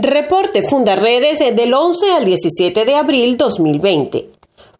Reporte Fundarredes del 11 al 17 de abril 2020.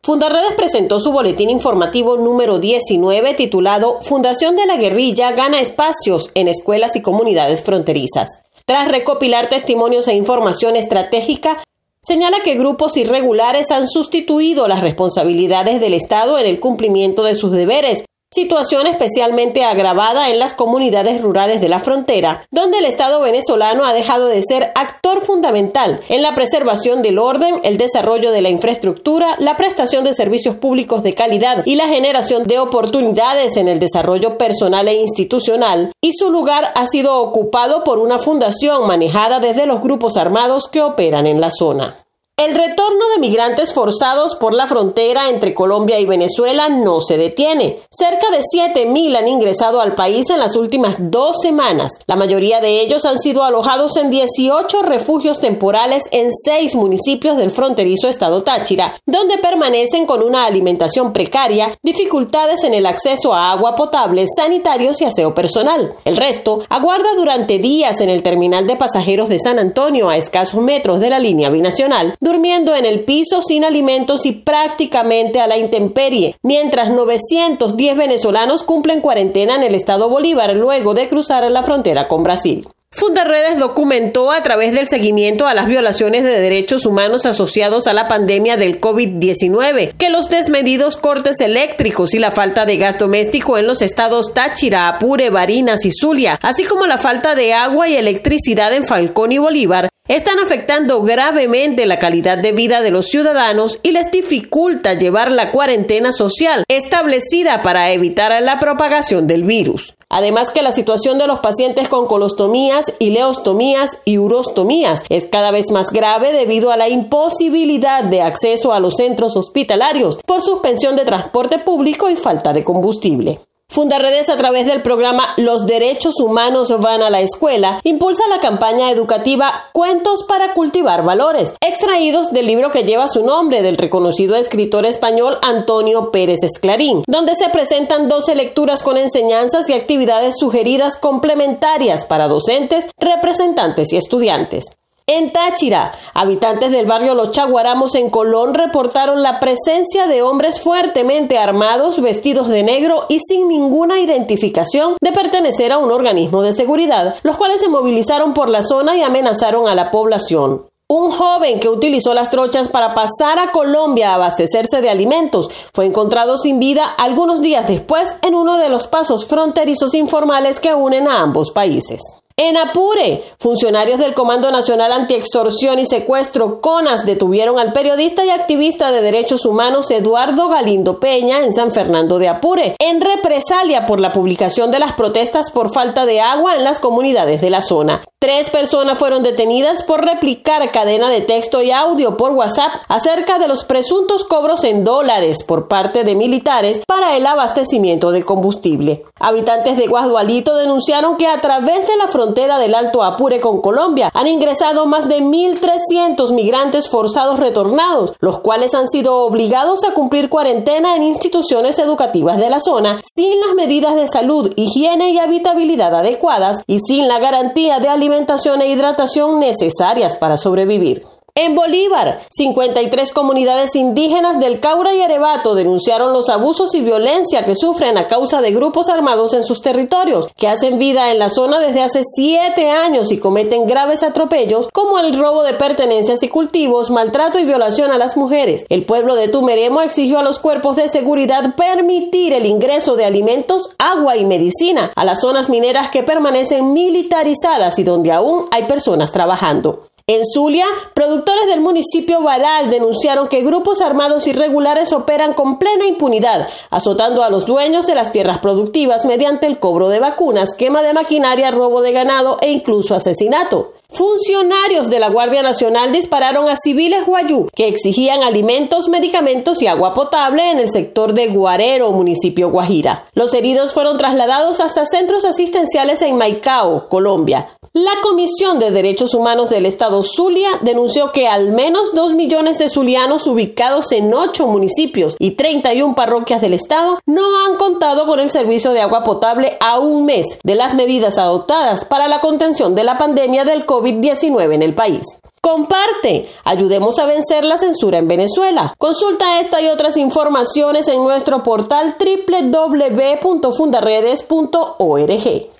Fundarredes presentó su boletín informativo número 19 titulado Fundación de la Guerrilla gana espacios en escuelas y comunidades fronterizas. Tras recopilar testimonios e información estratégica, señala que grupos irregulares han sustituido las responsabilidades del Estado en el cumplimiento de sus deberes situación especialmente agravada en las comunidades rurales de la frontera, donde el Estado venezolano ha dejado de ser actor fundamental en la preservación del orden, el desarrollo de la infraestructura, la prestación de servicios públicos de calidad y la generación de oportunidades en el desarrollo personal e institucional, y su lugar ha sido ocupado por una fundación manejada desde los grupos armados que operan en la zona. El retorno de migrantes forzados por la frontera entre Colombia y Venezuela no se detiene. Cerca de 7.000 han ingresado al país en las últimas dos semanas. La mayoría de ellos han sido alojados en 18 refugios temporales en seis municipios del fronterizo estado Táchira, donde permanecen con una alimentación precaria, dificultades en el acceso a agua potable, sanitarios y aseo personal. El resto aguarda durante días en el terminal de pasajeros de San Antonio a escasos metros de la línea binacional durmiendo en el piso sin alimentos y prácticamente a la intemperie, mientras 910 venezolanos cumplen cuarentena en el estado Bolívar luego de cruzar la frontera con Brasil. Fundarredes documentó a través del seguimiento a las violaciones de derechos humanos asociados a la pandemia del COVID-19 que los desmedidos cortes eléctricos y la falta de gas doméstico en los estados Táchira, Apure, Barinas y Zulia, así como la falta de agua y electricidad en Falcón y Bolívar, están afectando gravemente la calidad de vida de los ciudadanos y les dificulta llevar la cuarentena social establecida para evitar la propagación del virus. Además que la situación de los pacientes con colostomías, ileostomías y urostomías es cada vez más grave debido a la imposibilidad de acceso a los centros hospitalarios por suspensión de transporte público y falta de combustible. Fundaredes, a través del programa Los Derechos Humanos van a la escuela, impulsa la campaña educativa Cuentos para cultivar valores, extraídos del libro que lleva su nombre del reconocido escritor español Antonio Pérez Esclarín, donde se presentan 12 lecturas con enseñanzas y actividades sugeridas complementarias para docentes, representantes y estudiantes. En Táchira, habitantes del barrio Los Chaguaramos en Colón reportaron la presencia de hombres fuertemente armados, vestidos de negro y sin ninguna identificación de pertenecer a un organismo de seguridad, los cuales se movilizaron por la zona y amenazaron a la población. Un joven que utilizó las trochas para pasar a Colombia a abastecerse de alimentos fue encontrado sin vida algunos días después en uno de los pasos fronterizos informales que unen a ambos países. En Apure, funcionarios del Comando Nacional Antiextorsión y Secuestro CONAS detuvieron al periodista y activista de derechos humanos Eduardo Galindo Peña en San Fernando de Apure, en represalia por la publicación de las protestas por falta de agua en las comunidades de la zona. Tres personas fueron detenidas por replicar cadena de texto y audio por WhatsApp acerca de los presuntos cobros en dólares por parte de militares para el abastecimiento de combustible. Habitantes de Guadualito denunciaron que a través de la frontera del Alto Apure con Colombia han ingresado más de 1.300 migrantes forzados retornados, los cuales han sido obligados a cumplir cuarentena en instituciones educativas de la zona sin las medidas de salud, higiene y habitabilidad adecuadas y sin la garantía de alimentación e hidratación necesarias para sobrevivir. En Bolívar, 53 comunidades indígenas del Caura y Arebato denunciaron los abusos y violencia que sufren a causa de grupos armados en sus territorios, que hacen vida en la zona desde hace siete años y cometen graves atropellos como el robo de pertenencias y cultivos, maltrato y violación a las mujeres. El pueblo de Tumeremo exigió a los cuerpos de seguridad permitir el ingreso de alimentos, agua y medicina a las zonas mineras que permanecen militarizadas y donde aún hay personas trabajando. En Zulia, productores del municipio Baral denunciaron que grupos armados irregulares operan con plena impunidad, azotando a los dueños de las tierras productivas mediante el cobro de vacunas, quema de maquinaria, robo de ganado e incluso asesinato. Funcionarios de la Guardia Nacional dispararon a civiles guayú que exigían alimentos, medicamentos y agua potable en el sector de Guarero, municipio Guajira. Los heridos fueron trasladados hasta centros asistenciales en Maicao, Colombia. La Comisión de Derechos Humanos del Estado Zulia denunció que al menos dos millones de zulianos ubicados en ocho municipios y 31 parroquias del Estado no han contado con el servicio de agua potable a un mes de las medidas adoptadas para la contención de la pandemia del COVID-19 en el país. Comparte, ayudemos a vencer la censura en Venezuela. Consulta esta y otras informaciones en nuestro portal www.fundaredes.org.